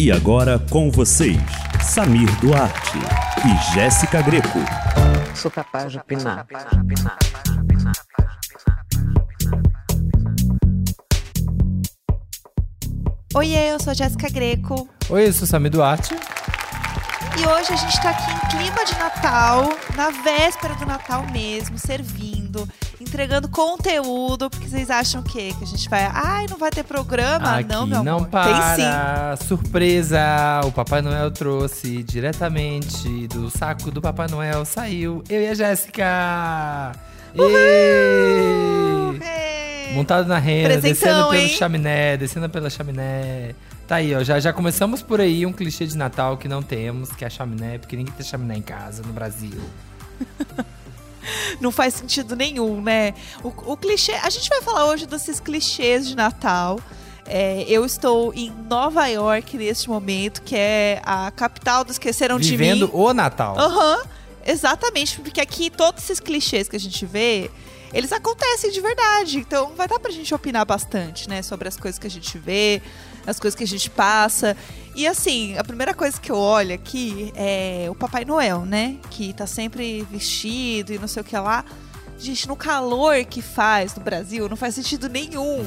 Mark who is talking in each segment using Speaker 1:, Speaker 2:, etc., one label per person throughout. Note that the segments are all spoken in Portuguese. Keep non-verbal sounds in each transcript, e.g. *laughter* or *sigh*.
Speaker 1: E agora com vocês, Samir Duarte e Jéssica Greco.
Speaker 2: Sou capaz de opinar.
Speaker 3: Oiê, eu sou a Jéssica Greco.
Speaker 4: Oi, eu sou Samir Duarte.
Speaker 3: E hoje a gente tá aqui em clima de Natal, na véspera do Natal mesmo, servindo, entregando conteúdo, porque vocês acham o quê? Que a gente vai, ai, não vai ter programa?
Speaker 4: Aqui
Speaker 3: não, meu
Speaker 4: não
Speaker 3: amor.
Speaker 4: para.
Speaker 3: Tem sim.
Speaker 4: Surpresa! O Papai Noel trouxe diretamente do saco do Papai Noel. Saiu eu e a Jéssica! Montado na renda, descendo pelo
Speaker 3: hein?
Speaker 4: chaminé, descendo pela chaminé. Tá aí, ó. Já, já começamos por aí um clichê de Natal que não temos, que é a chaminé, porque ninguém tem chaminé em casa no Brasil. *laughs* *laughs*
Speaker 3: Não faz sentido nenhum, né? O, o clichê. A gente vai falar hoje desses clichês de Natal. É, eu estou em Nova York neste momento, que é a capital do Esqueceram de Mim.
Speaker 4: Vivendo o Natal.
Speaker 3: Aham, exatamente, porque aqui todos esses clichês que a gente vê, eles acontecem de verdade. Então vai dar pra gente opinar bastante, né, sobre as coisas que a gente vê, as coisas que a gente passa. E assim, a primeira coisa que eu olho aqui é o Papai Noel, né, que tá sempre vestido e não sei o que lá. Gente, no calor que faz no Brasil, não faz sentido nenhum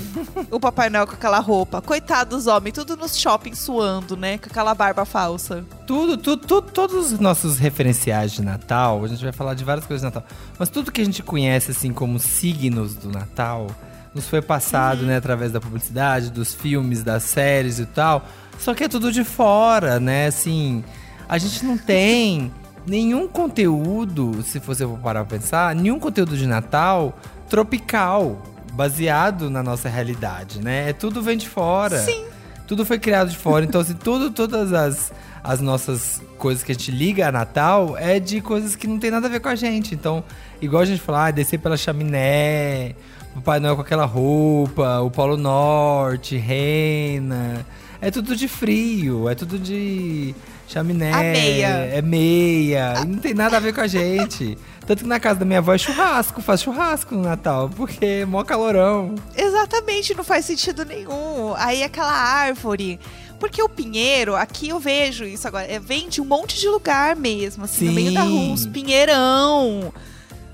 Speaker 3: o Papai Noel com aquela roupa. Coitado dos homens, tudo nos shoppings suando, né? Com aquela barba falsa.
Speaker 4: Tudo, tudo, tudo, todos os nossos referenciais de Natal, a gente vai falar de várias coisas de Natal, mas tudo que a gente conhece assim como signos do Natal, nos foi passado, né, através da publicidade, dos filmes, das séries e tal. Só que é tudo de fora, né? Assim, a gente não tem *laughs* nenhum conteúdo, se você for parar pra pensar, nenhum conteúdo de Natal tropical, baseado na nossa realidade, né? É tudo vem de fora.
Speaker 3: Sim.
Speaker 4: Tudo foi criado de fora. Então, assim, tudo, todas as, as nossas coisas que a gente liga a Natal é de coisas que não tem nada a ver com a gente. Então, igual a gente falar, ah, descer pela chaminé, o Pai Noel com aquela roupa, o Polo Norte, Rena. É tudo de frio, é tudo de chaminé.
Speaker 3: A meia.
Speaker 4: É meia. E não tem nada a ver com a gente. Tanto que na casa da minha avó é churrasco, faz churrasco no Natal, porque é mó calorão.
Speaker 3: Exatamente, não faz sentido nenhum. Aí aquela árvore. Porque o pinheiro, aqui eu vejo isso agora, é, vem de um monte de lugar mesmo, assim, no meio da rua,
Speaker 4: Sim.
Speaker 3: uns pinheirão.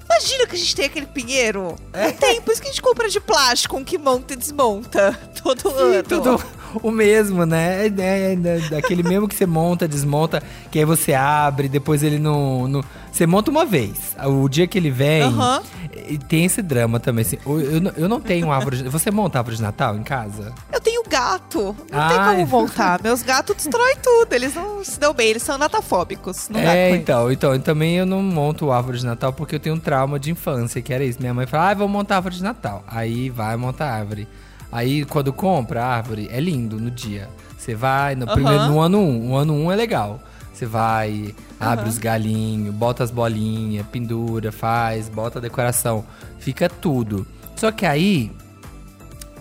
Speaker 3: Imagina que a gente tem aquele pinheiro.
Speaker 4: É.
Speaker 3: Não tem, por isso que a gente compra de plástico, um que monta e desmonta todo ano.
Speaker 4: Tudo o mesmo, né? É, daquele mesmo que você monta, desmonta, que aí você abre, depois ele não. não- você monta uma vez. O dia que ele vem. E tem esse drama também. Assim, eu, eu não- eu não tenho árvore. de- Você monta árvore de Natal em casa?
Speaker 3: Eu tenho gato. Não tem
Speaker 4: Ai.
Speaker 3: como voltar. Meus gatos destroem tudo. Eles não se dão bem, eles são natafóbicos. Não
Speaker 4: é, então, então. E também eu não monto árvore de Natal porque eu tenho um trauma de infância, que era isso. Minha mãe fala, ah, vou montar árvore de Natal. Aí vai montar árvore. Aí quando compra a árvore, é lindo no dia. Você vai, no,
Speaker 3: Aham.
Speaker 4: primeiro, no ano 1, um, o ano 1 um é legal. Você vai, abre
Speaker 3: Aham.
Speaker 4: os galinhos, bota as bolinhas, pendura, faz, bota a decoração. Fica tudo. Só que aí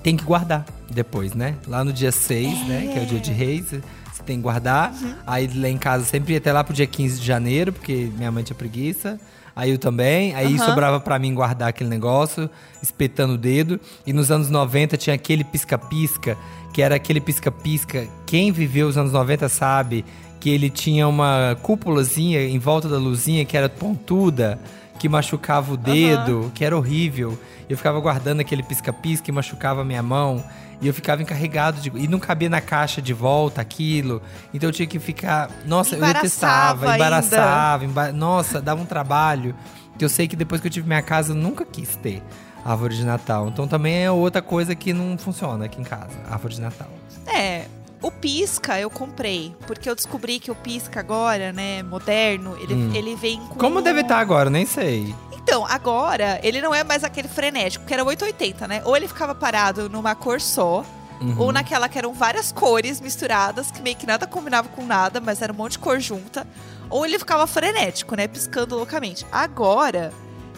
Speaker 4: tem que guardar depois, né? Lá no dia 6, né? Que é o dia de reis, você tem que guardar. Aí lá em casa sempre ia até lá pro dia 15 de janeiro, porque minha mãe tinha preguiça. Aí eu também. Aí
Speaker 3: Aham.
Speaker 4: sobrava pra mim guardar aquele negócio, espetando o dedo. E nos anos 90 tinha aquele pisca-pisca, que era aquele pisca-pisca. Quem viveu os anos 90 sabe que ele tinha uma cúpulazinha em volta da luzinha que era pontuda, que machucava o dedo, que era horrível. Eu ficava guardando aquele pisca-pisca e machucava a minha mão. E eu ficava encarregado de. E não cabia na caixa de volta aquilo. Então eu tinha que ficar. Nossa, eu detestava, embaraçava. emba- Nossa, dava um trabalho. Que eu sei que depois que eu tive minha casa, eu nunca quis ter árvore de Natal. Então também é outra coisa que não funciona aqui em casa, árvore de Natal.
Speaker 3: É, o pisca eu comprei, porque eu descobri que o pisca agora, né, moderno, ele,
Speaker 4: Hum.
Speaker 3: ele vem com.
Speaker 4: Como deve estar agora? Nem sei.
Speaker 3: Então, agora, ele não é mais aquele frenético, que era 880, né? Ou ele ficava parado numa cor só,
Speaker 4: Uhum.
Speaker 3: ou naquela que eram várias cores misturadas, que meio que nada combinava com nada, mas era um monte de cor junta. Ou ele ficava frenético, né? Piscando loucamente. Agora,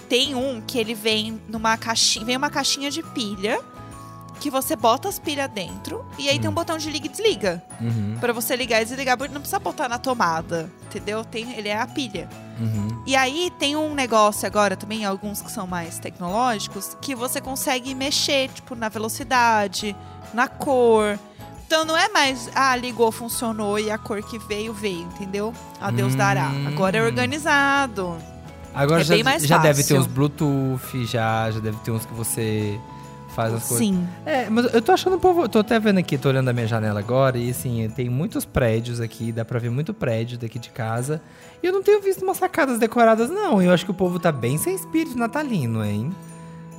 Speaker 3: tem um que ele vem numa caixinha. Vem uma caixinha de pilha. Que você bota as pilhas dentro. E aí tem um botão de liga e desliga.
Speaker 4: Uhum,
Speaker 3: Pra você ligar e desligar. Não precisa botar na tomada. Entendeu? Tem, ele é a pilha.
Speaker 4: uhum.
Speaker 3: E aí tem um negócio agora também, alguns que são mais tecnológicos, que você consegue mexer, tipo, na velocidade, na cor. Então não é mais, ah, ligou, funcionou e a cor que veio, veio, entendeu? A Deus dará.
Speaker 4: Hum.
Speaker 3: Agora é organizado.
Speaker 4: Agora
Speaker 3: É
Speaker 4: já, já deve ter uns Bluetooth, já, já deve ter uns que você faz as coisas.
Speaker 3: Sim.
Speaker 4: É, mas eu tô achando um povo. Tô até vendo aqui, tô olhando a minha janela agora, e assim, tem muitos prédios aqui, dá pra ver muito prédio daqui de casa. E eu não tenho visto umas sacadas decoradas, não. Eu acho que o povo tá bem sem espírito natalino, hein?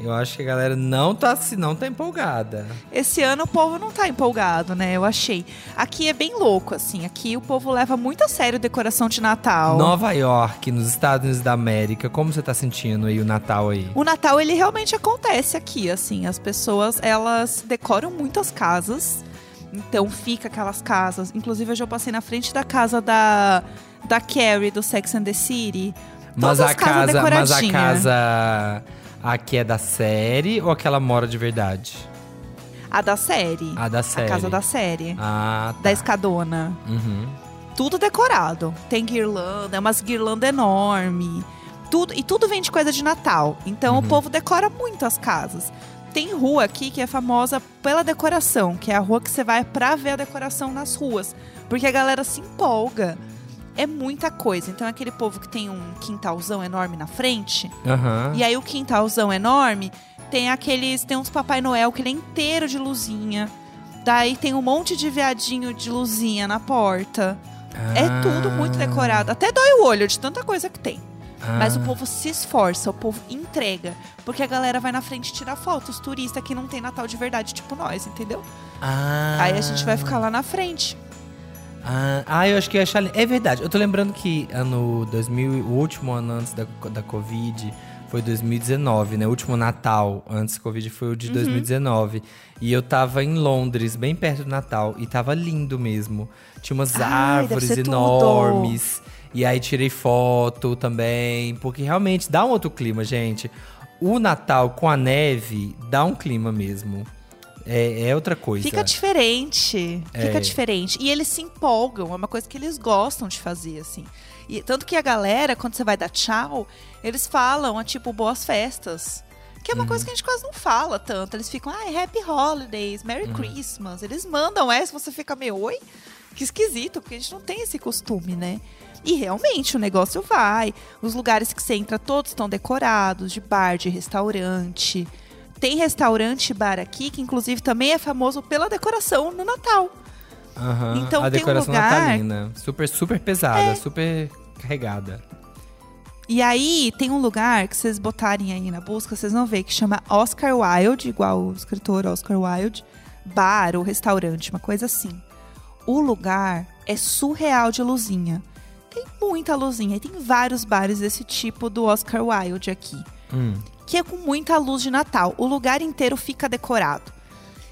Speaker 4: Eu acho que a galera não tá, se não tá empolgada.
Speaker 3: Esse ano o povo não tá empolgado, né? Eu achei. Aqui é bem louco, assim. Aqui o povo leva muito a sério decoração de Natal.
Speaker 4: Nova York, nos Estados Unidos da América, como você tá sentindo aí o Natal aí?
Speaker 3: O Natal, ele realmente acontece aqui, assim. As pessoas, elas decoram muito as casas. Então fica aquelas casas. Inclusive, hoje eu passei na frente da casa da, da Carrie, do Sex and the City.
Speaker 4: Mas
Speaker 3: Todas
Speaker 4: a
Speaker 3: as casas
Speaker 4: casa, mas a
Speaker 3: decoradinha.
Speaker 4: Casa aqui é da série ou aquela mora de verdade?
Speaker 3: A da série.
Speaker 4: A da série.
Speaker 3: A casa da série.
Speaker 4: Ah, tá.
Speaker 3: Da escadona.
Speaker 4: Uhum.
Speaker 3: Tudo decorado. Tem guirlanda, é umas guirlanda enorme. Tudo, e tudo vem de coisa de Natal. Então
Speaker 4: Uhum.
Speaker 3: o povo decora muito as casas. Tem rua aqui que é famosa pela decoração, que é a rua que você vai pra ver a decoração nas ruas. Porque a galera se empolga. É muita coisa. Então é aquele povo que tem um quintalzão enorme na frente.
Speaker 4: Aham.
Speaker 3: E aí o quintalzão enorme tem aqueles. Tem uns Papai Noel que ele é inteiro de luzinha. Daí tem um monte de viadinho de luzinha na porta. É
Speaker 4: Ah.
Speaker 3: tudo muito decorado. Até dói o olho de tanta coisa que tem. Mas o
Speaker 4: Ah.
Speaker 3: povo se esforça, o povo entrega. Porque a galera vai na frente tirar foto. Os turistas que não tem Natal de verdade, tipo nós, entendeu?
Speaker 4: Ah.
Speaker 3: Aí a gente vai ficar lá na frente.
Speaker 4: Ah, ah, eu acho que ia achar. É verdade. Eu tô lembrando que ano 2000, o último ano antes da, da Covid foi 2019, né? O último Natal antes da Covid foi o
Speaker 3: Uhum.
Speaker 4: de 2019. E eu tava em Londres, bem perto do Natal. E tava lindo mesmo. Tinha umas
Speaker 3: Ai,
Speaker 4: árvores
Speaker 3: ser tudo.
Speaker 4: enormes. E aí tirei foto também. Porque realmente dá um outro clima, gente. O Natal com a neve dá um clima mesmo. É, é outra coisa.
Speaker 3: Fica diferente.
Speaker 4: É.
Speaker 3: Fica diferente. E eles se empolgam. É uma coisa que eles gostam de fazer, assim. E, tanto que a galera, quando você vai dar tchau, eles falam, é tipo, boas festas. Que é
Speaker 4: Uhum.
Speaker 3: uma coisa que a gente quase não fala tanto. Eles ficam, ah, Happy Holidays, Merry
Speaker 4: Uhum.
Speaker 3: Christmas. Eles mandam essa, você fica meio, oi? Que esquisito, porque a gente não tem esse costume, né? E realmente o negócio vai. Os lugares que você entra todos estão decorados, de bar, de restaurante. Tem restaurante bar aqui que, inclusive, também é famoso pela decoração no Natal.
Speaker 4: Aham,
Speaker 3: Então
Speaker 4: a
Speaker 3: tem um
Speaker 4: decoração
Speaker 3: lugar-
Speaker 4: natalina. Super, super pesada, super carregada.
Speaker 3: E aí tem um lugar que vocês botarem aí na busca, vocês vão ver que chama Oscar Wilde, igual o escritor Oscar Wilde, bar ou restaurante, uma coisa assim. O lugar é surreal de luzinha. Tem muita luzinha e tem vários bares desse tipo do Oscar Wilde aqui.
Speaker 4: Hum.
Speaker 3: Que é com muita luz de Natal. O lugar inteiro fica decorado.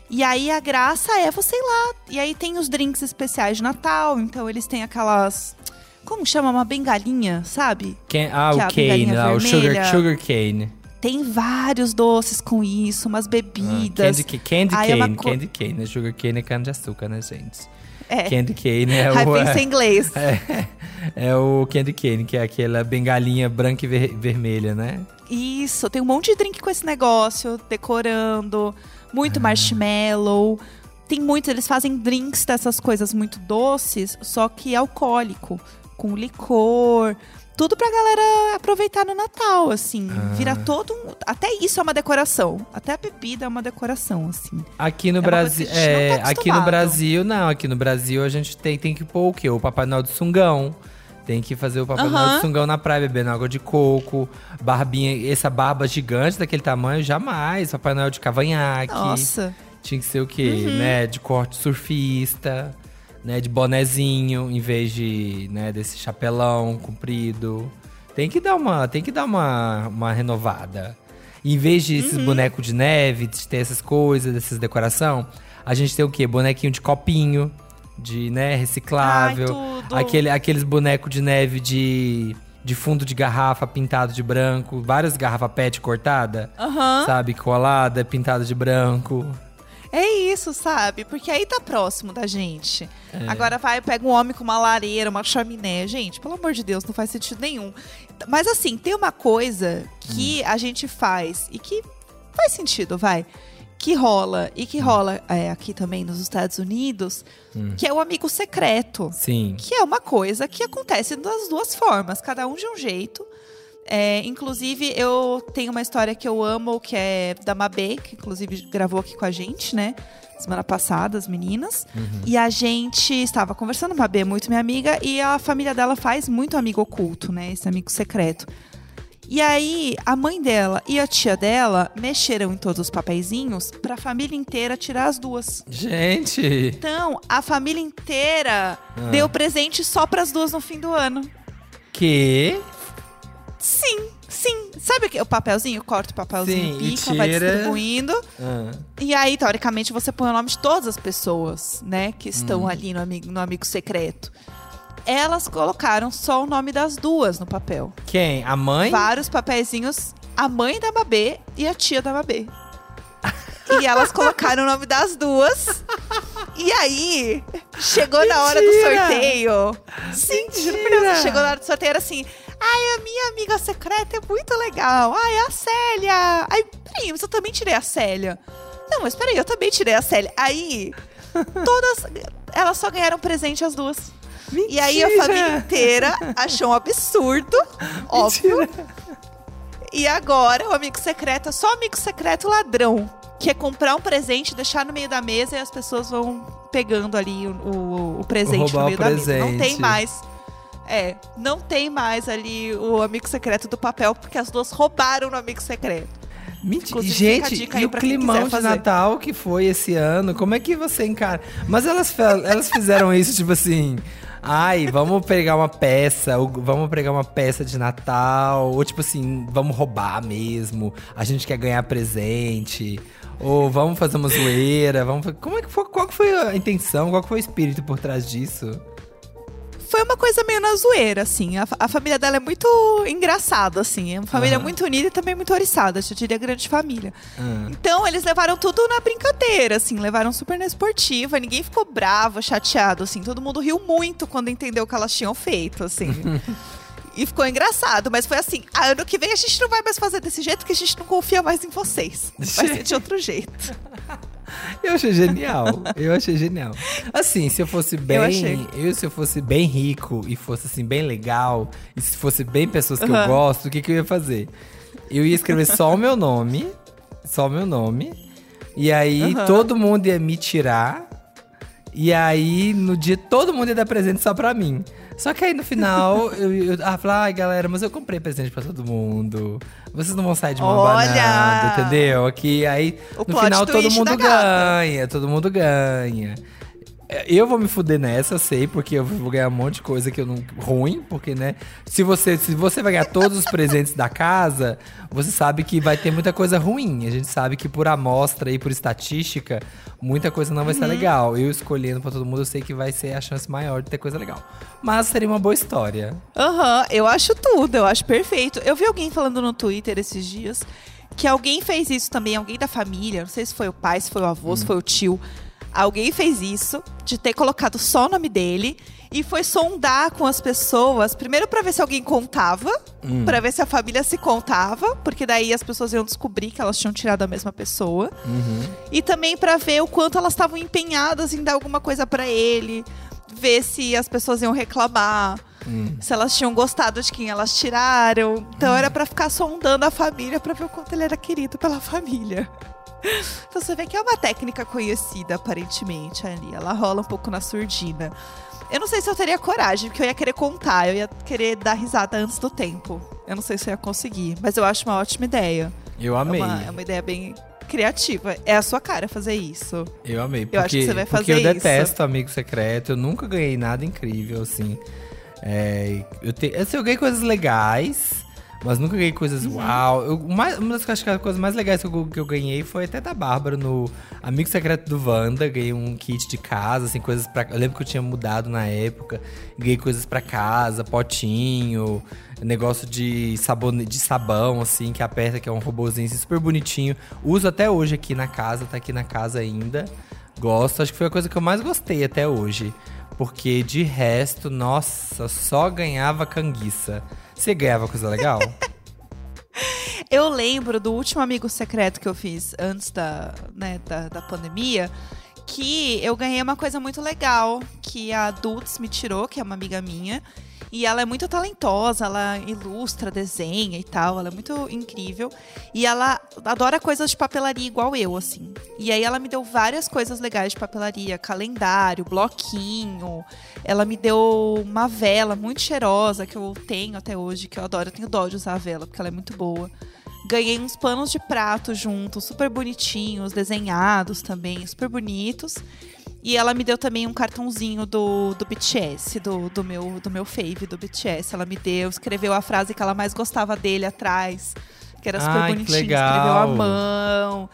Speaker 3: E aí a graça é você ir lá. E aí tem os drinks especiais de Natal. Então eles têm aquelas. Como chama? Uma bengalinha, sabe?
Speaker 4: Can- ah,
Speaker 3: Que é
Speaker 4: o cane,
Speaker 3: bengalinha
Speaker 4: lá, o sugar, sugar cane.
Speaker 3: Tem vários doces com isso, umas
Speaker 4: Ah,
Speaker 3: bebidas.
Speaker 4: candy, ca- candy
Speaker 3: Aí é uma
Speaker 4: cane,
Speaker 3: co-
Speaker 4: candy cane. né? Sugar cane é cana de açúcar, né, gente?
Speaker 3: é.
Speaker 4: Candy cane é *laughs*
Speaker 3: Aí
Speaker 4: o...
Speaker 3: pensa em inglês. *laughs*
Speaker 4: É, é o candy cane, que é aquela bengalinha branca e ver- vermelha, né?
Speaker 3: Isso, tem um monte de drink com esse negócio, decorando,
Speaker 4: Ah.
Speaker 3: muito marshmallow. Tem muitos, eles fazem drinks dessas coisas muito doces, só que alcoólico, com licor. Tudo pra galera aproveitar no Natal, assim.
Speaker 4: Ah.
Speaker 3: Vira todo um. Até isso é uma decoração. Até a bebida é uma decoração, assim.
Speaker 4: Aqui no
Speaker 3: É
Speaker 4: Brasil,
Speaker 3: não
Speaker 4: é,
Speaker 3: tá
Speaker 4: aqui no. Brasil não, aqui no Brasil a gente tem, tem que pôr o quê? O Papai Noel do Sungão. Tem que fazer o Papai Noel
Speaker 3: Aham.
Speaker 4: do Sungão na praia, bebendo água de coco, barbinha, essa barba gigante daquele tamanho, jamais. Papai Noel de cavanhaque.
Speaker 3: Nossa.
Speaker 4: Tinha que ser o quê?
Speaker 3: Uhum.
Speaker 4: Né? De corte surfista, né? De bonezinho, em vez de, né, desse chapelão comprido. Tem que dar uma, tem que dar uma, uma renovada. Em vez de
Speaker 3: Uhum.
Speaker 4: esses bonecos de neve, de ter essas coisas, dessas decoração, a gente tem o quê? Bonequinho de copinho, de, né, reciclável.
Speaker 3: Ai, tudo.
Speaker 4: Aquele, aqueles bonecos de neve de, de fundo de garrafa pintado de branco, várias garrafas PET cortada,
Speaker 3: Aham.
Speaker 4: sabe, colada, pintada de branco.
Speaker 3: É isso, sabe? Porque aí tá próximo da gente.
Speaker 4: É.
Speaker 3: Agora vai, pega um homem com uma lareira, uma chaminé. Gente, pelo amor de Deus, não faz sentido nenhum. Mas assim, tem uma coisa que
Speaker 4: Hum.
Speaker 3: a gente faz e que faz sentido, vai. Que rola, e que rola é, aqui também nos Estados Unidos, que é o amigo secreto.
Speaker 4: Sim.
Speaker 3: Que é uma coisa que acontece das duas formas, cada um de um jeito. É, inclusive, eu tenho uma história que eu amo, que é da Mabê, que inclusive gravou aqui com a gente, né? Semana passada, as meninas. E a gente estava conversando, Mabê é muito minha amiga, e a família dela faz muito amigo oculto, né? Esse amigo secreto. E aí, a mãe dela e a tia dela mexeram em todos os papeizinhos pra família inteira tirar as duas.
Speaker 4: Gente,
Speaker 3: Então, a família inteira deu presente só pras duas no fim do ano.
Speaker 4: que
Speaker 3: Sim, sim. Sabe o que- o papelzinho? Corta o papelzinho,
Speaker 4: Sim, e
Speaker 3: pica, vai
Speaker 4: tira.
Speaker 3: distribuindo.
Speaker 4: Ah,
Speaker 3: E aí, teoricamente, você põe o nome de todas as pessoas, né? Que estão
Speaker 4: Hum.
Speaker 3: ali no amigo, no amigo secreto. Elas colocaram só o nome das duas no papel.
Speaker 4: quem? A mãe?
Speaker 3: Vários papeizinhos. A mãe da Babê e a tia da Babê. E elas colocaram o nome das duas. E aí, chegou na hora do
Speaker 4: Mentira!
Speaker 3: sorteio. Sim, chegou na hora do sorteio era assim. Ai, a minha amiga secreta é muito legal. Ai, a Célia. Ai, peraí, mas eu também tirei a Célia. Não, mas peraí, eu também tirei a Célia. Aí, todas. Elas só ganharam presente as duas. E aí a
Speaker 4: Mentira!
Speaker 3: família inteira achou um absurdo, óbvio. E agora o amigo secreto é só amigo secreto ladrão. Que é comprar um presente, deixar no meio da mesa e as pessoas vão pegando ali o, o- o presente
Speaker 4: Roubar
Speaker 3: no meio da mesa. Não tem
Speaker 4: presente.
Speaker 3: mais. É, não tem mais ali o amigo secreto do papel, porque as duas roubaram no amigo secreto.
Speaker 4: Mentira. Gente, e o climão de. Natal que foi esse ano, como é que você encara? Mas elas, elas fizeram isso, tipo assim. Ai, vamos pegar uma peça, vamos pegar uma peça de Natal, ou tipo assim, vamos roubar mesmo, a gente quer ganhar presente, ou vamos fazer uma zoeira, vamos Como é que foi, qual que foi a intenção, qual que foi o espírito por trás disso?
Speaker 3: Foi uma coisa meio na zoeira, assim. A, a família dela é muito engraçada, assim. É uma família
Speaker 4: Aham.
Speaker 3: muito unida e também muito oriçada. Eu diria grande família.
Speaker 4: Ah.
Speaker 3: Então, eles levaram tudo na brincadeira, assim. Levaram super na esportiva. Ninguém ficou bravo, chateado, assim. Todo mundo riu muito quando entendeu o que elas tinham feito, assim. *laughs* e ficou engraçado. Mas foi assim, "Ah, ano que vem a gente não vai mais fazer desse jeito, porque a gente não confia mais em vocês. Vai ser de *laughs* outro jeito.
Speaker 4: Eu achei genial. Eu achei genial. Assim, se eu fosse bem.
Speaker 3: Eu
Speaker 4: Eu, se eu fosse bem rico e fosse assim, bem legal, e se fosse bem pessoas que eu
Speaker 3: Aham.
Speaker 4: gosto, o que, que eu ia fazer? Eu ia escrever só o meu nome. Só o meu nome. E aí
Speaker 3: Aham.
Speaker 4: todo mundo ia me tirar. E aí, no dia, todo mundo ia dar presente só pra mim. Só que aí no final, eu, eu falar, ai galera, mas eu comprei presente pra todo mundo. Vocês não vão sair de mão
Speaker 3: Olha!
Speaker 4: abanando, entendeu? Aqui, aí,
Speaker 3: O
Speaker 4: no final, todo mundo ganha, todo mundo ganha. É, Eu vou me fuder nessa, sei, porque eu vou ganhar um monte de coisa que eu não. ruim, porque, né? Se você, se você vai ganhar todos os presentes da casa, você sabe que vai ter muita coisa ruim. A gente sabe que por amostra e por estatística, muita coisa não vai
Speaker 3: Uhum.
Speaker 4: ser legal. Eu escolhendo pra todo mundo, eu sei que vai ser a chance maior de ter coisa legal. Mas seria uma boa história.
Speaker 3: Aham, eu acho tudo, eu acho perfeito. Eu vi alguém falando no Twitter esses dias que alguém fez isso também, alguém da família, não sei se foi o pai, se foi o avô, se foi o tio. Alguém fez isso, de ter colocado só o nome dele e foi sondar com as pessoas, primeiro pra ver se alguém contava, pra ver se a família se contava, porque daí as pessoas iam descobrir que elas tinham tirado a mesma pessoa. E também pra ver o quanto elas estavam empenhadas em dar alguma coisa pra ele, ver se as pessoas iam reclamar, se elas tinham gostado de quem elas tiraram. Então era pra ficar sondando a família pra ver o quanto ele era querido pela família. *laughs* Então você vê que é uma técnica conhecida, aparentemente, ali. Ela rola um pouco na surdina. Eu não sei se eu teria coragem, porque eu ia querer contar, eu ia querer dar risada antes do tempo. Eu não sei se eu ia conseguir, mas eu acho uma ótima ideia.
Speaker 4: Eu
Speaker 3: É
Speaker 4: amei.
Speaker 3: uma, é uma ideia bem criativa. É a sua cara fazer isso.
Speaker 4: Eu amei. Porque,
Speaker 3: Eu acho que você vai
Speaker 4: porque eu
Speaker 3: fazer isso.
Speaker 4: detesto amigo secreto. Eu nunca ganhei nada incrível, assim. É, eu, te, assim, eu ganhei coisas legais, mas nunca ganhei coisas
Speaker 3: Uhum.
Speaker 4: uau. Eu, mais, uma das acho que as coisas mais legais que eu, que eu ganhei foi até da Bárbara no Amigo Secreto do Wanda. Ganhei um kit de casa, assim, coisas pra. Eu lembro que eu tinha mudado na época. Ganhei coisas pra casa, potinho, negócio de, sabone, de sabão, assim, que aperta, que é um robozinho assim, super bonitinho. Uso até hoje aqui na casa, tá aqui na casa ainda. Gosto, acho que foi a coisa que eu mais gostei até hoje. Porque de resto, nossa, só ganhava canguiça. Você ganhava coisa legal? *laughs*
Speaker 3: Eu lembro do último amigo secreto que eu fiz antes da, né, da, da pandemia, que eu ganhei uma coisa muito legal, que a Dulce me tirou, que é uma amiga minha. E ela é muito talentosa, ela ilustra, desenha e tal, ela é muito incrível. E ela adora coisas de papelaria igual eu, assim. E aí ela me deu várias coisas legais de papelaria, calendário, bloquinho. Ela me deu uma vela muito cheirosa que eu tenho até hoje, que eu adoro. Eu tenho dó de usar a vela, porque ela é muito boa. Ganhei uns panos de prato junto, super bonitinhos, desenhados também, super bonitos. E ela me deu também um cartãozinho do, do BTS, do, do, meu, do meu fave do BTS. Ela me deu, escreveu a frase que ela mais gostava dele atrás, que era super
Speaker 4: Ai,
Speaker 3: bonitinho. Escreveu à mão.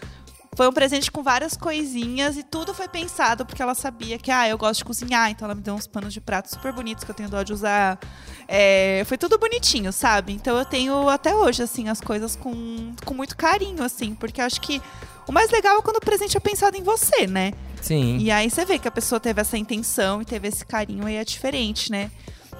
Speaker 3: Foi um presente com várias coisinhas e tudo foi pensado porque ela sabia que, ah, eu gosto de cozinhar, então ela me deu uns panos de prato super bonitos que eu tenho dó de usar. É, foi tudo bonitinho, sabe? Então eu tenho até hoje, assim, as coisas com, com muito carinho, assim, porque acho que o mais legal é quando o presente é pensado em você, né?
Speaker 4: Sim.
Speaker 3: E aí você vê que a pessoa teve essa intenção e teve esse carinho aí é diferente, né?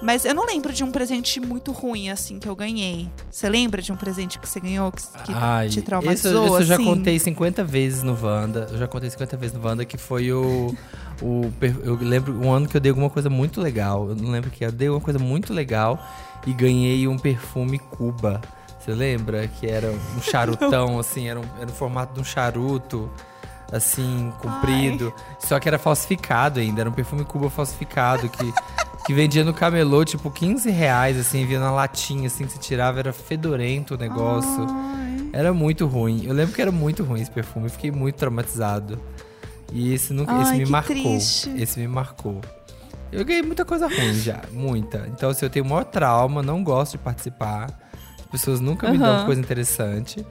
Speaker 3: Mas eu não lembro de um presente muito ruim, assim, que eu ganhei. Você lembra de um presente que você ganhou que, que
Speaker 4: Ai,
Speaker 3: te traumatizou,
Speaker 4: esse eu já
Speaker 3: assim?
Speaker 4: contei 50 vezes no Wanda. Eu já contei 50 vezes no Wanda, que foi o. o eu lembro um ano que eu dei alguma coisa muito legal. Eu não lembro que eu dei uma coisa muito legal e ganhei um perfume Cuba. Você lembra? Que era um charutão, assim, era, um, era o formato de um charuto, assim, comprido. Só que era falsificado ainda, era um perfume Cuba falsificado que. Que vendia no camelô, tipo, 15 reais, assim, vinha na latinha, assim, que você tirava, era fedorento o negócio.
Speaker 3: Ai.
Speaker 4: Era muito ruim. Eu lembro que era muito ruim esse perfume. Eu fiquei muito traumatizado. E esse nunca, esse
Speaker 3: Ai,
Speaker 4: me
Speaker 3: que
Speaker 4: marcou.
Speaker 3: triste.
Speaker 4: Esse me marcou. Eu ganhei muita coisa ruim já, muita. Então, assim, eu tenho o maior trauma, não gosto de participar. As pessoas nunca me dão coisa interessante.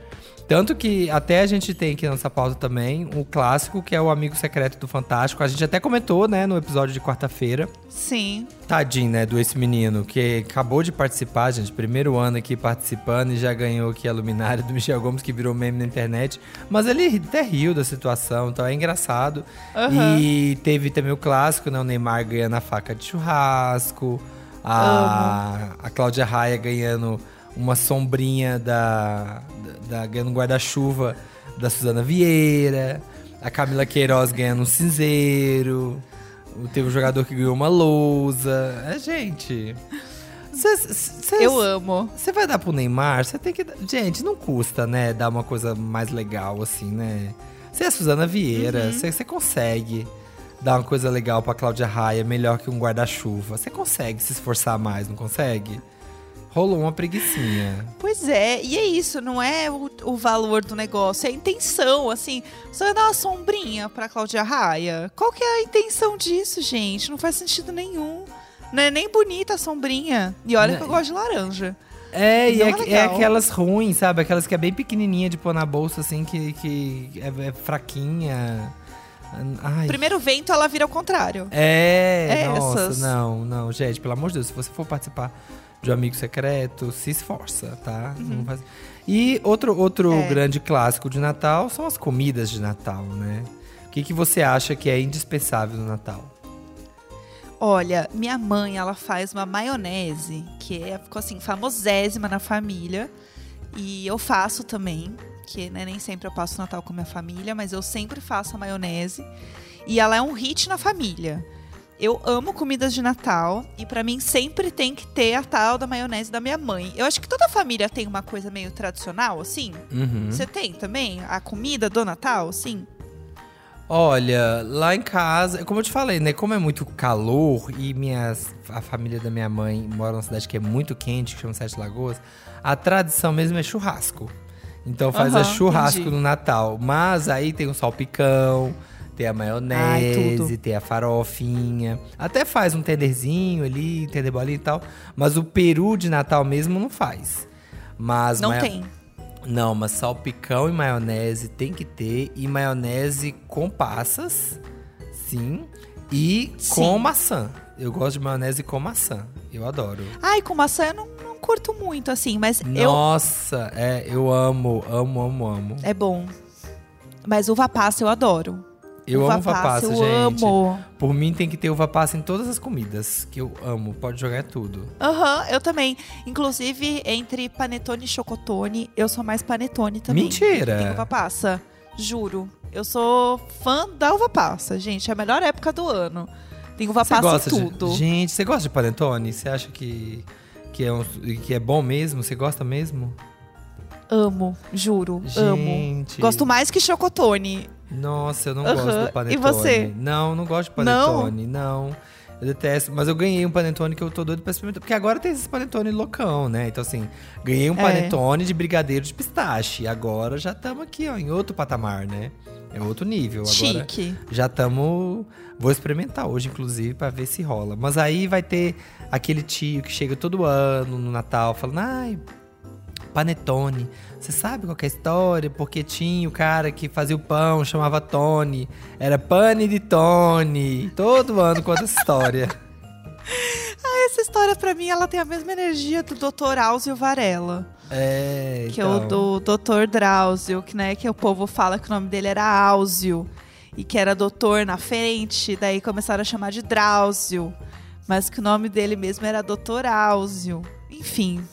Speaker 4: Tanto que até a gente tem aqui na nossa pauta também o clássico, que é o Amigo Secreto do Fantástico. A gente até comentou, né, no episódio de quarta-feira.
Speaker 3: Sim.
Speaker 4: Tadinho, né, do esse menino que acabou de participar, gente, primeiro ano aqui participando e já ganhou aqui a luminária do Michel Gomes, que virou meme na internet. Mas ele até riu da situação, então é engraçado.
Speaker 3: Aham.
Speaker 4: E teve também o clássico, né, o Neymar ganhando a faca de churrasco, a, a Cláudia Raia ganhando uma sombrinha da, da, da ganhando um guarda-chuva da Suzana Vieira, a Camila Queiroz ganhando um cinzeiro. Teve um jogador que ganhou uma lousa. É, gente.
Speaker 3: Eu amo.
Speaker 4: Você vai dar pro Neymar, você tem que. Gente, não custa, né? Dar uma coisa mais legal, assim, né? Você é a Suzana Vieira,
Speaker 3: Uhum.
Speaker 4: você, você consegue dar uma coisa legal pra Cláudia Raia, melhor que um guarda-chuva. Você consegue se esforçar mais, não consegue? Rolou uma preguiçinha.
Speaker 3: Pois é, e é isso, não é o, o valor do negócio, é a intenção, assim. Você vai dar uma sombrinha pra Cláudia Raia? Qual que é a intenção disso, gente? Não faz sentido nenhum. Não é nem bonita a sombrinha. E olha
Speaker 4: Né?
Speaker 3: que eu gosto de laranja.
Speaker 4: É, e
Speaker 3: Não
Speaker 4: é,
Speaker 3: é
Speaker 4: é aquelas ruins, sabe? Aquelas que é bem pequenininha de pôr na bolsa, assim, que, que é, é fraquinha. Ai,
Speaker 3: Primeiro vento, ela vira ao contrário.
Speaker 4: É, nossa,
Speaker 3: Essas.
Speaker 4: não, não, gente, pelo amor de Deus, se você for participar de amigo secreto, se esforça, tá? Não faz- E outro, outro
Speaker 3: Uhum. É.
Speaker 4: grande clássico de Natal são as comidas de Natal, né? O que, que você acha que é indispensável no Natal?
Speaker 3: Olha, minha mãe, ela faz uma maionese que é, ficou assim, famosésima na família. E eu faço também, que né, nem sempre eu passo o Natal com minha família, mas eu sempre faço a maionese. E ela é um hit na família. Eu amo comidas de Natal e pra mim sempre tem que ter a tal da maionese da minha mãe. Eu acho que toda família tem uma coisa meio tradicional, assim.
Speaker 4: Uhum.
Speaker 3: Você tem também a comida do Natal, assim?
Speaker 4: Olha, lá em casa, como eu te falei, né? Como é muito calor e minhas, a família da minha mãe mora numa cidade que é muito quente, que chama Sete Lagoas, a tradição mesmo é churrasco. Então faz a
Speaker 3: Aham,
Speaker 4: churrasco
Speaker 3: entendi.
Speaker 4: no Natal. Mas aí tem o salpicão, tem a
Speaker 3: Ai,
Speaker 4: maionese, tem a farofinha. Até faz um tenderzinho ali, tender bolinha e tal. Mas o peru de Natal mesmo não faz. Mas
Speaker 3: Não
Speaker 4: maio-
Speaker 3: tem.
Speaker 4: não, mas salpicão e maionese tem que ter. E maionese com passas, sim. E com
Speaker 3: Sim.
Speaker 4: maçã. Eu gosto de maionese com maçã. Eu adoro.
Speaker 3: Ai, com maçã eu não, não curto muito, assim, mas eu
Speaker 4: Nossa, é, eu amo, amo, amo, amo.
Speaker 3: É bom. Mas uva passa eu adoro.
Speaker 4: Eu
Speaker 3: Uva
Speaker 4: amo uva passa,
Speaker 3: eu
Speaker 4: gente.
Speaker 3: amo.
Speaker 4: Por mim tem que ter uva passa em todas as comidas, que eu amo. Pode jogar tudo.
Speaker 3: Aham, eu também. Inclusive, entre panetone e chocotone, eu sou mais panetone também.
Speaker 4: Mentira!
Speaker 3: Tem uva passa. Juro. Eu sou fã da uva passa, gente. É a melhor época do ano. Tem uva passa em tudo.
Speaker 4: de. Gente, você gosta de panetone? Você acha que, que, é um- que é bom mesmo? Você gosta mesmo?
Speaker 3: Amo, juro. Amo.
Speaker 4: Gente.
Speaker 3: Gosto mais que chocotone.
Speaker 4: Nossa, eu não
Speaker 3: Aham.
Speaker 4: gosto do
Speaker 3: E
Speaker 4: panetone.
Speaker 3: você?
Speaker 4: Não, não gosto de panetone. Não. Eu detesto. Mas eu ganhei um panetone que eu tô doido pra experimentar. Porque agora tem esses panetone loucão, né? Então, assim, ganhei um
Speaker 3: É.
Speaker 4: panetone de brigadeiro de pistache. Agora já estamos aqui, ó, em outro patamar, né? É outro nível. Agora
Speaker 3: Chique.
Speaker 4: já estamos. Vou experimentar hoje, inclusive, pra ver se rola. Mas aí vai ter aquele tio que chega todo ano no Natal falando: ai, panetone. Você sabe qual que é a história? Porque tinha o cara que fazia o pão, chamava Tony. Era pane de Tony. Todo ano conta essa história. *laughs*
Speaker 3: Essa história, pra mim, ela tem a mesma energia do Dr. Áuzio Varela.
Speaker 4: É.
Speaker 3: Que é o
Speaker 4: então.
Speaker 3: do Dr. Drauzio, que, né, que o povo fala que o nome dele era Áuzio. E que era doutor na frente, daí começaram a chamar de Drauzio. Mas que o nome dele mesmo era Dr. Áuzio. Enfim,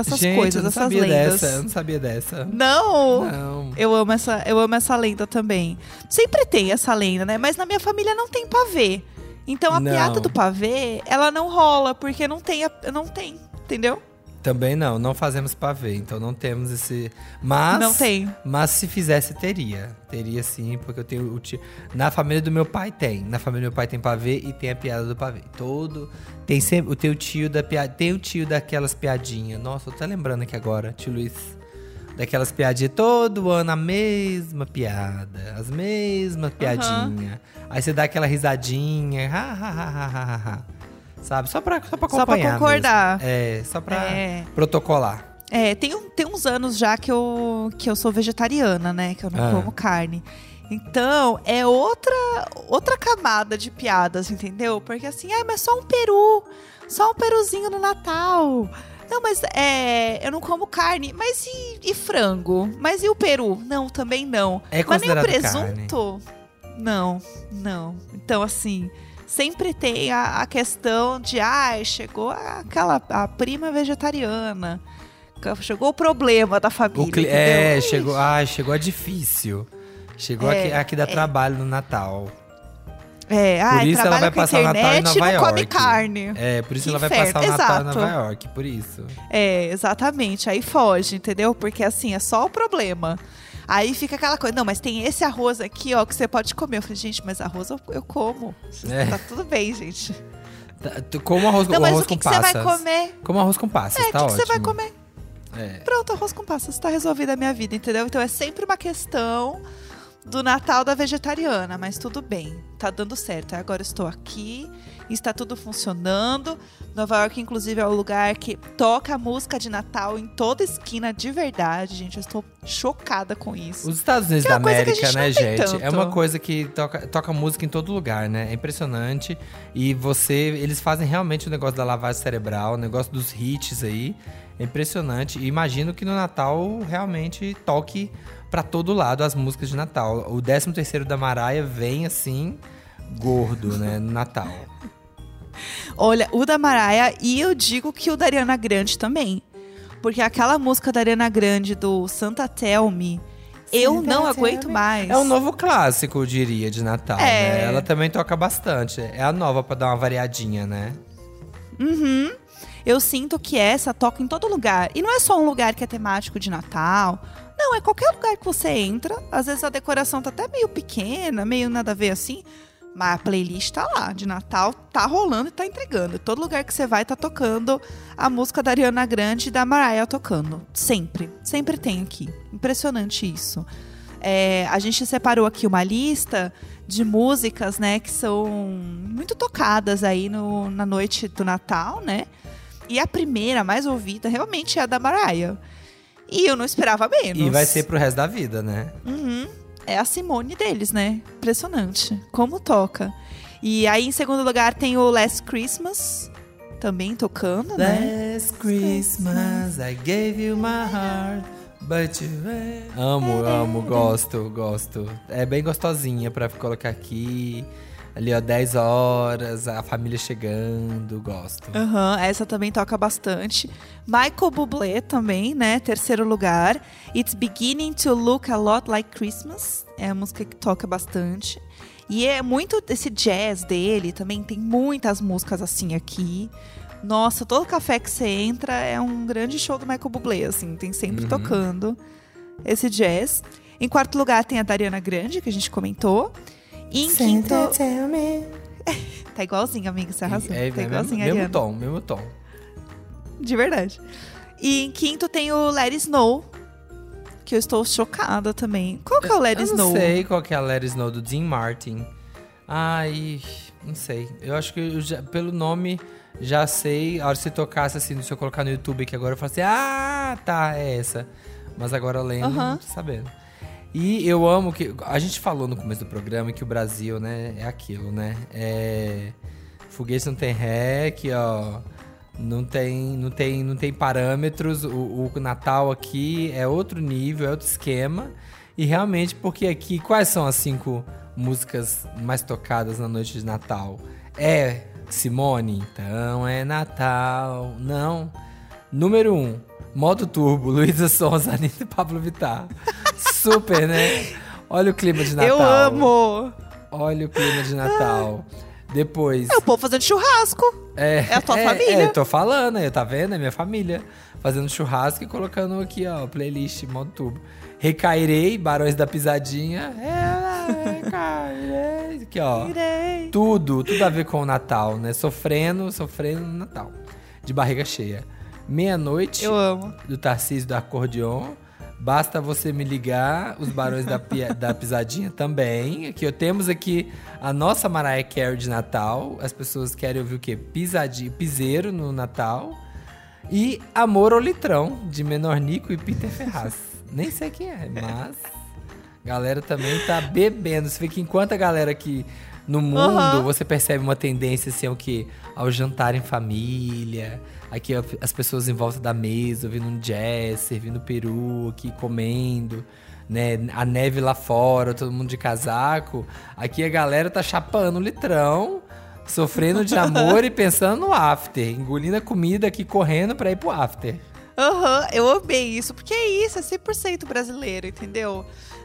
Speaker 3: essas
Speaker 4: Gente,
Speaker 3: coisas, essas lendas.
Speaker 4: dessa. Eu não sabia dessa.
Speaker 3: Não!
Speaker 4: Não.
Speaker 3: Eu amo, essa, eu amo essa lenda também. Sempre tem essa lenda, né? Mas na minha família não tem pavê. Então a
Speaker 4: Não.
Speaker 3: piada do pavê, ela não rola, porque não tem, não tem, entendeu?
Speaker 4: Também não, não fazemos pavê, então não temos esse. Mas.
Speaker 3: Não tem.
Speaker 4: Mas se fizesse, teria. Teria sim, porque eu tenho o tio. Na família do meu pai tem. Na família do meu pai tem pavê e tem a piada do pavê. Todo. Tem sempre o teu tio da piada. Tem o tio daquelas piadinhas. Nossa, eu tô até lembrando aqui agora, tio Luiz. Daquelas piadinhas, todo ano a mesma piada. As mesmas piadinhas. Aí você dá aquela risadinha. Ha, ha, ha, ha, ha, ha, ha. Sabe? Só pra, só pra
Speaker 3: Só pra
Speaker 4: acompanhar.
Speaker 3: concordar.
Speaker 4: mesmo. É, só pra
Speaker 3: É.
Speaker 4: protocolar.
Speaker 3: É, tem, um- tem uns anos já que eu, que eu sou vegetariana, né? Que eu não
Speaker 4: Ah.
Speaker 3: como carne. Então, é outra, outra camada de piadas, entendeu? Porque assim, ah, mas só um peru. Só um peruzinho no Natal. Não, mas é, eu não como carne. Mas e, e frango? Mas e o peru? Não, também não.
Speaker 4: É
Speaker 3: mas nem o presunto? Não, não. Então, assim, sempre tem a, a questão de, ah, chegou aquela a prima vegetariana. Chegou o problema da família.
Speaker 4: Cli- é, chegou, ai, chegou a difícil. Chegou
Speaker 3: É,
Speaker 4: aqui, aqui dá
Speaker 3: é.
Speaker 4: trabalho no Natal.
Speaker 3: É, ai,
Speaker 4: isso ela
Speaker 3: trabalha
Speaker 4: vai passar o Natal em Nova
Speaker 3: e não come
Speaker 4: York.
Speaker 3: carne.
Speaker 4: É, por isso
Speaker 3: Que
Speaker 4: ela vai
Speaker 3: inferno,
Speaker 4: passar o Natal em
Speaker 3: exato.
Speaker 4: Nova York, por isso.
Speaker 3: É, exatamente. Aí foge, entendeu? Porque assim, é só o problema. Aí fica aquela coisa, não, mas tem esse arroz aqui, ó, que você pode comer. Eu falei, gente, mas arroz eu, eu como.
Speaker 4: É.
Speaker 3: Tá tudo bem, gente.
Speaker 4: Tá, Como arroz,
Speaker 3: Não,
Speaker 4: o
Speaker 3: mas
Speaker 4: arroz
Speaker 3: o que,
Speaker 4: com
Speaker 3: que você
Speaker 4: passas.
Speaker 3: vai comer?
Speaker 4: Como arroz com passas,
Speaker 3: É, o
Speaker 4: tá
Speaker 3: que, que
Speaker 4: ótimo.
Speaker 3: você vai comer?
Speaker 4: É.
Speaker 3: Pronto, arroz com passas, tá resolvida a minha vida, entendeu? Então é sempre uma questão do Natal da vegetariana, mas tudo bem, tá dando certo. Agora estou aqui, está tudo funcionando. Nova York, inclusive, é o lugar que toca música de Natal em toda esquina de verdade, gente. Eu estou chocada com isso.
Speaker 4: Os Estados Unidos
Speaker 3: é
Speaker 4: da América,
Speaker 3: gente
Speaker 4: né, gente? É
Speaker 3: tanto.
Speaker 4: uma coisa que toca, toca música em todo lugar, né? É impressionante. E você, eles fazem realmente o negócio da lavagem cerebral, o negócio dos hits aí. É impressionante. E imagino que no Natal realmente toque pra todo lado as músicas de Natal. O 13 terceiro da Maraia vem assim, gordo, né? No Natal.
Speaker 3: Olha, o da Mariah e eu digo que o da Ariana Grande também. Porque aquela música da Ariana Grande do Santa Tell Me, eu
Speaker 4: Santa
Speaker 3: não aguento
Speaker 4: Me.
Speaker 3: mais.
Speaker 4: É um novo clássico, eu diria, de Natal,
Speaker 3: É.
Speaker 4: né? Ela também toca bastante. É a nova pra dar uma variadinha, né?
Speaker 3: Uhum. Eu sinto que essa toca em todo lugar. E não é só um lugar que é temático de Natal. Não, é qualquer lugar que você entra. Às vezes a decoração tá até meio pequena, meio nada a ver assim. Mas a playlist tá lá, de Natal, tá rolando e tá entregando. Todo lugar que você vai tá tocando a música da Ariana Grande e da Mariah tocando. Sempre. Sempre tem aqui. Impressionante isso. É, a gente separou aqui uma lista de músicas, né, que são muito tocadas aí no- na noite do Natal, né? E a primeira, mais ouvida, realmente é a da Mariah. E eu não esperava menos.
Speaker 4: E vai ser pro resto da vida, né?
Speaker 3: Uhum. É a Simone deles, né? Impressionante. Como toca. E aí, em segundo lugar, tem o Last Christmas. Também tocando, né?
Speaker 4: Last Christmas I gave you my heart. But you... Amo, amo, gosto, gosto. É bem gostosinha pra colocar aqui. Ali, ó, 10 horas, a família chegando, gosto.
Speaker 3: Aham, essa também toca bastante. Michael Bublé também, né? Terceiro lugar. It's Beginning to Look a Lot Like Christmas. É a música que toca bastante. E é muito esse jazz dele também. Tem muitas músicas assim aqui. Nossa, todo café que você entra é um grande show do Michael Bublé, assim. Tem sempre tocando esse jazz. Em quarto lugar tem a Dariana Grande, que a gente comentou. E em quinto... *laughs* Tá igualzinho, amigo, você arrasou.
Speaker 4: É,
Speaker 3: tá
Speaker 4: é
Speaker 3: igualzinho,
Speaker 4: mesmo, mesmo tom, mesmo tom.
Speaker 3: De verdade. E em quinto tem o Let It Snow, que eu estou chocada também. Qual que é o Let It
Speaker 4: Eu não
Speaker 3: Snow?
Speaker 4: sei qual que é a Let It Snow do Dean Martin. Ai, não sei. Eu acho que eu já- pelo nome já sei. A hora que você tocasse assim, se eu colocar no YouTube aqui agora, eu falo assim: ah, tá, é essa. Mas agora lendo, tô sabendo. E eu amo que. A gente falou no começo do programa que o Brasil, né, é aquilo, né? É. Foguete não tem que ó. Não tem, não tem, não tem parâmetros. O, o Natal aqui é outro nível, é outro esquema. E realmente, porque aqui, quais são as cinco músicas mais tocadas na noite de Natal? É Simone? Então é Natal. Não. Número um, Modo Turbo, *laughs* Luísa Sonza, Anitta e Pablo Vittar. Super, né? Olha o clima de Natal.
Speaker 3: Eu amo!
Speaker 4: Olha o clima de Natal. Depois.
Speaker 3: É o povo fazendo churrasco.
Speaker 4: É,
Speaker 3: É a tua família.
Speaker 4: É, eu tô falando, aí, tá vendo? É minha família. Fazendo churrasco e colocando aqui, ó, playlist modo tubo. Recairei, Barões da Pisadinha. É, recairei. Aqui, ó.
Speaker 3: Irei.
Speaker 4: Tudo, tudo a ver com o Natal, né? Sofrendo, sofrendo no Natal. De barriga cheia. Meia-noite,
Speaker 3: Eu amo.
Speaker 4: do Tarcísio do Acordeon. Basta você me ligar, os Barões da, da Pisadinha também. Aqui, temos aqui a nossa Mariah Carey de Natal. As pessoas querem ouvir o quê? Pisadinha, piseiro no Natal. E Amor ao Litrão, de Menor Nico e Peter Ferraz. *laughs* Nem sei quem é, mas... Galera também tá bebendo. Você vê que enquanto a galera aqui no mundo,
Speaker 3: Aham.
Speaker 4: você percebe uma tendência assim ao que ao jantar em família. Aqui as pessoas em volta da mesa, ouvindo um jazz, servindo peru aqui, comendo. Né, a neve lá fora, todo mundo de casaco. Aqui a galera tá chapando o litrão, sofrendo de amor e *laughs* pensando no after, engolindo a comida aqui, correndo pra ir pro after.
Speaker 3: Aham, eu amei isso, porque é isso, é 100% brasileiro, entendeu?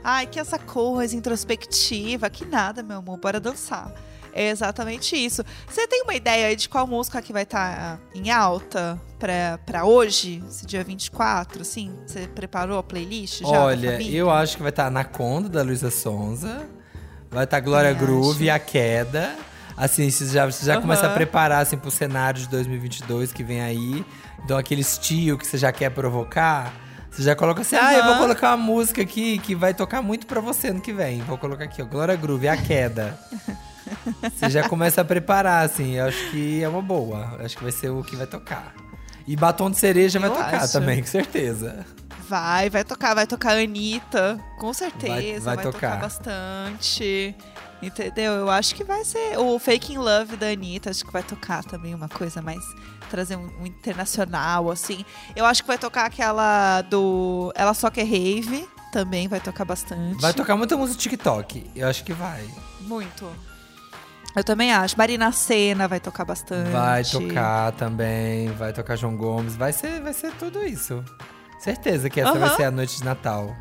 Speaker 3: Ai, que essa coisa introspectiva, que nada, meu amor, bora dançar. É exatamente isso. Você tem uma ideia aí de qual música que vai estar em alta pra, pra hoje, esse dia 24, assim? Você preparou a playlist já?
Speaker 4: Olha, eu acho que vai estar Anaconda, da Luísa Sonza. Vai estar Glória
Speaker 3: Também
Speaker 4: Groove,
Speaker 3: acho.
Speaker 4: A Queda. Assim, você já, você já
Speaker 3: Aham.
Speaker 4: começa a preparar assim, pro cenário de 2022 que vem aí. Então, aquele estilo que você já quer provocar, você já coloca assim, ah, eu vou colocar uma música aqui que vai tocar muito pra você no que vem. Vou colocar aqui, ó, Glória Groove, A Queda. *laughs* você já começa a preparar, assim. Eu acho que é uma boa. Eu acho que vai ser o que vai tocar. E Batom de Cereja vai
Speaker 3: Eu
Speaker 4: tocar
Speaker 3: acho.
Speaker 4: também, com certeza.
Speaker 3: Vai, vai tocar, vai tocar a Anitta, com certeza.
Speaker 4: vai
Speaker 3: Vai,
Speaker 4: tocar.
Speaker 3: tocar. bastante. Entendeu? Eu acho que vai ser. O Fake in Love da Anitta, acho que vai tocar também uma coisa mais. Trazer um, um internacional, assim. Eu acho que vai tocar aquela do. Ela só quer rave, também vai tocar bastante.
Speaker 4: Vai tocar muita música TikTok. Eu acho que vai.
Speaker 3: Muito. Eu também acho. Marina Senna vai tocar bastante.
Speaker 4: Vai tocar também. Vai tocar João Gomes. Vai ser, vai ser tudo isso. Certeza que essa vai
Speaker 3: Aham.
Speaker 4: ser a noite de Natal.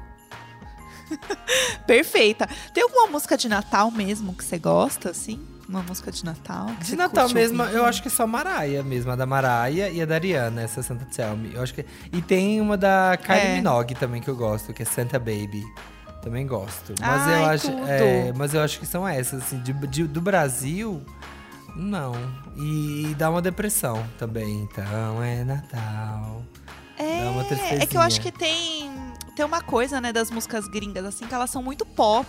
Speaker 4: *laughs*
Speaker 3: Perfeita. Tem alguma música de Natal mesmo que você gosta, assim? Uma música de Natal?
Speaker 4: De Natal mesmo,
Speaker 3: ouvir?
Speaker 4: eu acho que é só Maraia mesmo. A da Maraia e a da Ariana, essa Santa Tell Me. Eu acho que... E tem uma da Kylie
Speaker 3: É.
Speaker 4: Minogue também que eu gosto, que é Santa Baby. Também gosto. Mas
Speaker 3: Ai,
Speaker 4: eu acho. é, mas eu acho que são essas, assim, de, de- do Brasil. Não. E, dá uma depressão também. Então é Natal. Dá uma
Speaker 3: É, é que eu acho que tem, tem uma coisa, né, das músicas gringas, assim, que elas são muito pop.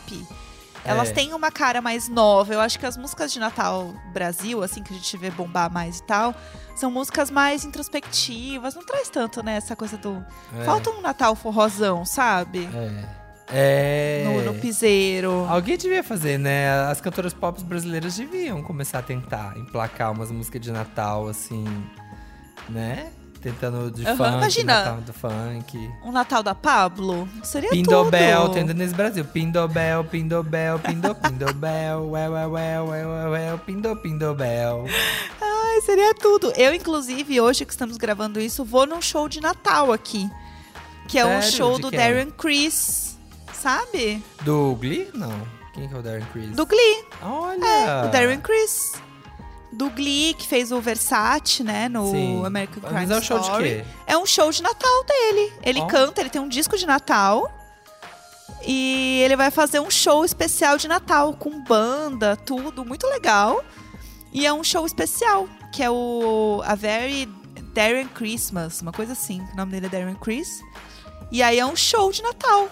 Speaker 3: Elas
Speaker 4: É.
Speaker 3: têm uma cara mais nova. Eu acho que as músicas de Natal Brasil, assim, que a gente vê bombar mais e tal, são músicas mais introspectivas. Não traz tanto, né, essa coisa do.
Speaker 4: É.
Speaker 3: Falta um Natal forrozão, sabe?
Speaker 4: É. É.
Speaker 3: No, no piseiro.
Speaker 4: Alguém devia fazer, né? As cantoras pop brasileiras deviam começar a tentar emplacar umas músicas de Natal, assim, né? Tentando de
Speaker 3: Aham,
Speaker 4: funk,
Speaker 3: imagina.
Speaker 4: Natal do funk.
Speaker 3: Um Natal da Pablo? Seria
Speaker 4: Pindobel,
Speaker 3: tudo.
Speaker 4: tem nesse Brasil. Pindobel, Pindobel, Pindo, Pindobel, well, well, well, well, well, well, Pindo, Pindobel.
Speaker 3: Ai, seria tudo. Eu, inclusive, hoje que estamos gravando isso, vou num show de Natal aqui. Que é um
Speaker 4: Sério?
Speaker 3: show
Speaker 4: De
Speaker 3: do
Speaker 4: quem?
Speaker 3: Darren Criss, sabe?
Speaker 4: Do Glee? Não. Quem que é o Darren Criss?
Speaker 3: Do Glee.
Speaker 4: Olha!
Speaker 3: O Darren Criss. Do Glee, que fez o Versace, né? No
Speaker 4: Sim.
Speaker 3: American Crime
Speaker 4: Mas é um show de
Speaker 3: Story.
Speaker 4: quê?
Speaker 3: É um show de Natal dele. Ele
Speaker 4: Ó.
Speaker 3: canta, ele tem um disco de Natal. E ele vai fazer um show especial de Natal, com banda, tudo, muito legal. E é um show especial, que é o A Very Darren Christmas, uma coisa assim. O nome dele é Darren Chris. E aí é um show de Natal,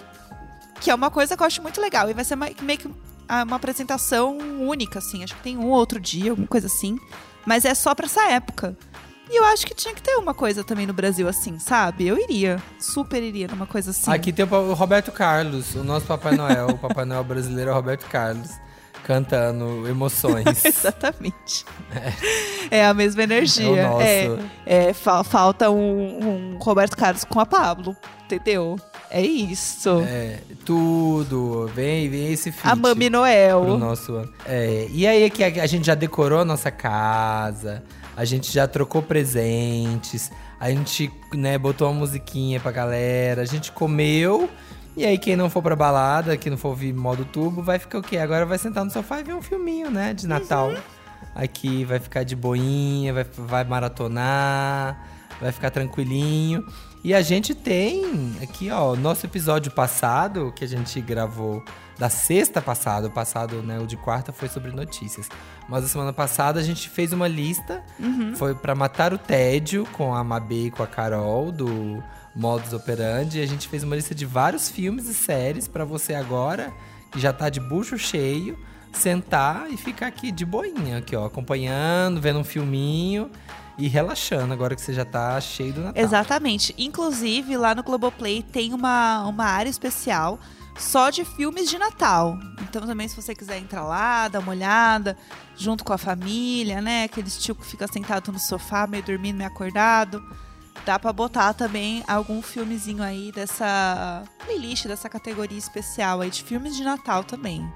Speaker 3: que é uma coisa que eu acho muito legal. E vai ser meio que uma apresentação única, assim. Acho que tem um outro dia, alguma coisa assim. Mas é só pra essa época. E eu acho que tinha que ter uma coisa também no Brasil assim, sabe? Eu iria. Super iria numa coisa assim.
Speaker 4: Aqui tem o Roberto Carlos, o nosso Papai Noel, o Papai Noel brasileiro é o Roberto Carlos, cantando emoções. *laughs*
Speaker 3: Exatamente. É. a mesma energia.
Speaker 4: É o nosso.
Speaker 3: É, fa- falta um, um Roberto Carlos com a Pablo, entendeu? É isso.
Speaker 4: É, tudo. Vem, vem esse feat.
Speaker 3: a Mami
Speaker 4: pro
Speaker 3: Noel.
Speaker 4: nosso ano. É, e aí que a, a gente já decorou a nossa casa, a gente já trocou presentes, a gente, né, botou uma musiquinha pra galera, a gente comeu. E aí quem não for pra balada, quem não for ouvir modo turbo, vai ficar o quê? Agora vai sentar no sofá e ver um filminho, né, de Natal. Aqui vai ficar de boinha, vai, vai maratonar, vai ficar tranquilinho. E a gente tem aqui, ó, nosso episódio passado, que a gente gravou da sexta passada, o passado, né, o de quarta foi sobre notícias. Mas a semana passada a gente fez uma lista, foi pra matar o tédio com a Mabê e com a Carol do Modus Operandi. E a gente fez uma lista de vários filmes e séries pra você agora, que já tá de bucho cheio, sentar e ficar aqui de boinha, aqui, ó, acompanhando, vendo um filminho e relaxando agora que você já tá cheio do Natal.
Speaker 3: Exatamente. Inclusive, lá no Globoplay tem uma, uma área especial só de filmes de Natal. Então, também, se você quiser entrar lá, dar uma olhada, junto com a família, né? Aqueles tio que fica sentado no sofá, meio dormindo, meio acordado. Dá pra botar também algum filmezinho aí dessa playlist, dessa categoria especial aí de filmes de Natal também.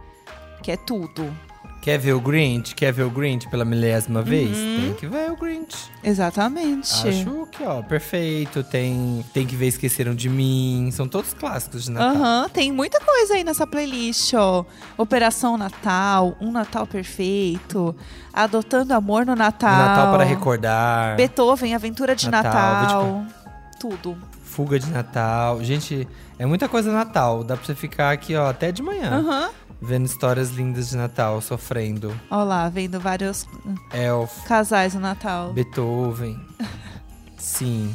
Speaker 3: Que é tudo.
Speaker 4: Quer ver o Grinch? Quer ver o Grinch pela milésima vez?
Speaker 3: Uhum.
Speaker 4: Tem que ver o Grinch.
Speaker 3: Exatamente.
Speaker 4: Acho que, ó, perfeito. Tem, tem que ver Esqueceram de Mim. São todos clássicos de Natal.
Speaker 3: Aham, tem muita coisa aí nessa playlist, ó. Operação Natal, Um Natal Perfeito, Adotando Amor no Natal.
Speaker 4: Natal para recordar.
Speaker 3: Beethoven, Aventura de
Speaker 4: Natal,
Speaker 3: Natal. Tudo.
Speaker 4: Fuga de Natal. Gente, é muita coisa Natal. Dá pra você ficar aqui, ó, até de manhã.
Speaker 3: Aham.
Speaker 4: Vendo histórias lindas de Natal, sofrendo.
Speaker 3: Ó lá, vendo vários
Speaker 4: Elf,
Speaker 3: casais no Natal.
Speaker 4: Beethoven. *laughs* Sim.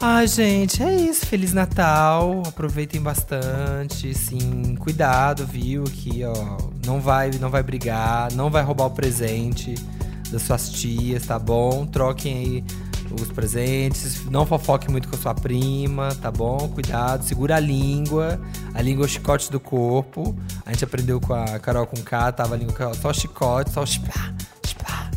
Speaker 4: Ai, gente, é isso. Feliz Natal. Aproveitem bastante. Sim, cuidado, viu? Aqui, ó. Não vai, não vai brigar, não vai roubar o presente das suas tias, tá bom? Troquem aí os presentes. Não fofoque muito com a sua prima, tá bom? Cuidado, segura a língua. A língua é o chicote do corpo. A gente aprendeu com a Carol com K, tava a língua só chicote, só chipá, chipá.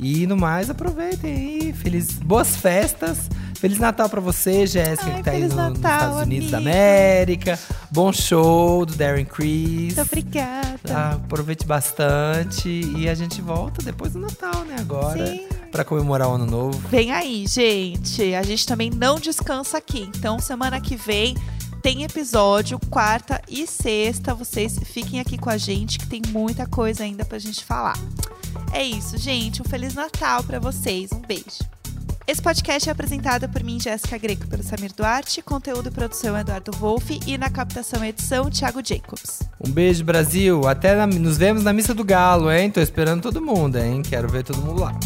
Speaker 4: E no mais, aproveitem aí. Feliz, boas festas. Feliz Natal pra você, Jéssica, que tá aí no- nos
Speaker 3: Natal,
Speaker 4: Estados Unidos da
Speaker 3: amiga.
Speaker 4: América. Bom show do Darren Criss.
Speaker 3: Muito obrigada.
Speaker 4: Ah, aproveite bastante. E a gente volta depois do Natal, né? Agora.
Speaker 3: Sim.
Speaker 4: Pra comemorar o ano novo.
Speaker 3: Vem aí, gente. A gente também não descansa aqui. Então, semana que vem tem episódio, quarta e sexta. Vocês fiquem aqui com a gente, que tem muita coisa ainda pra gente falar. É isso, gente. Um Feliz Natal pra vocês. Um beijo. Esse podcast é apresentado por mim, Jéssica Greco, pelo Samir Duarte, conteúdo e produção Eduardo Wolff e na captação e edição, Thiago Jacobs.
Speaker 4: Um beijo, Brasil. Até na- nos vemos na Missa do Galo, hein? Tô esperando todo mundo, hein? Quero ver todo mundo lá.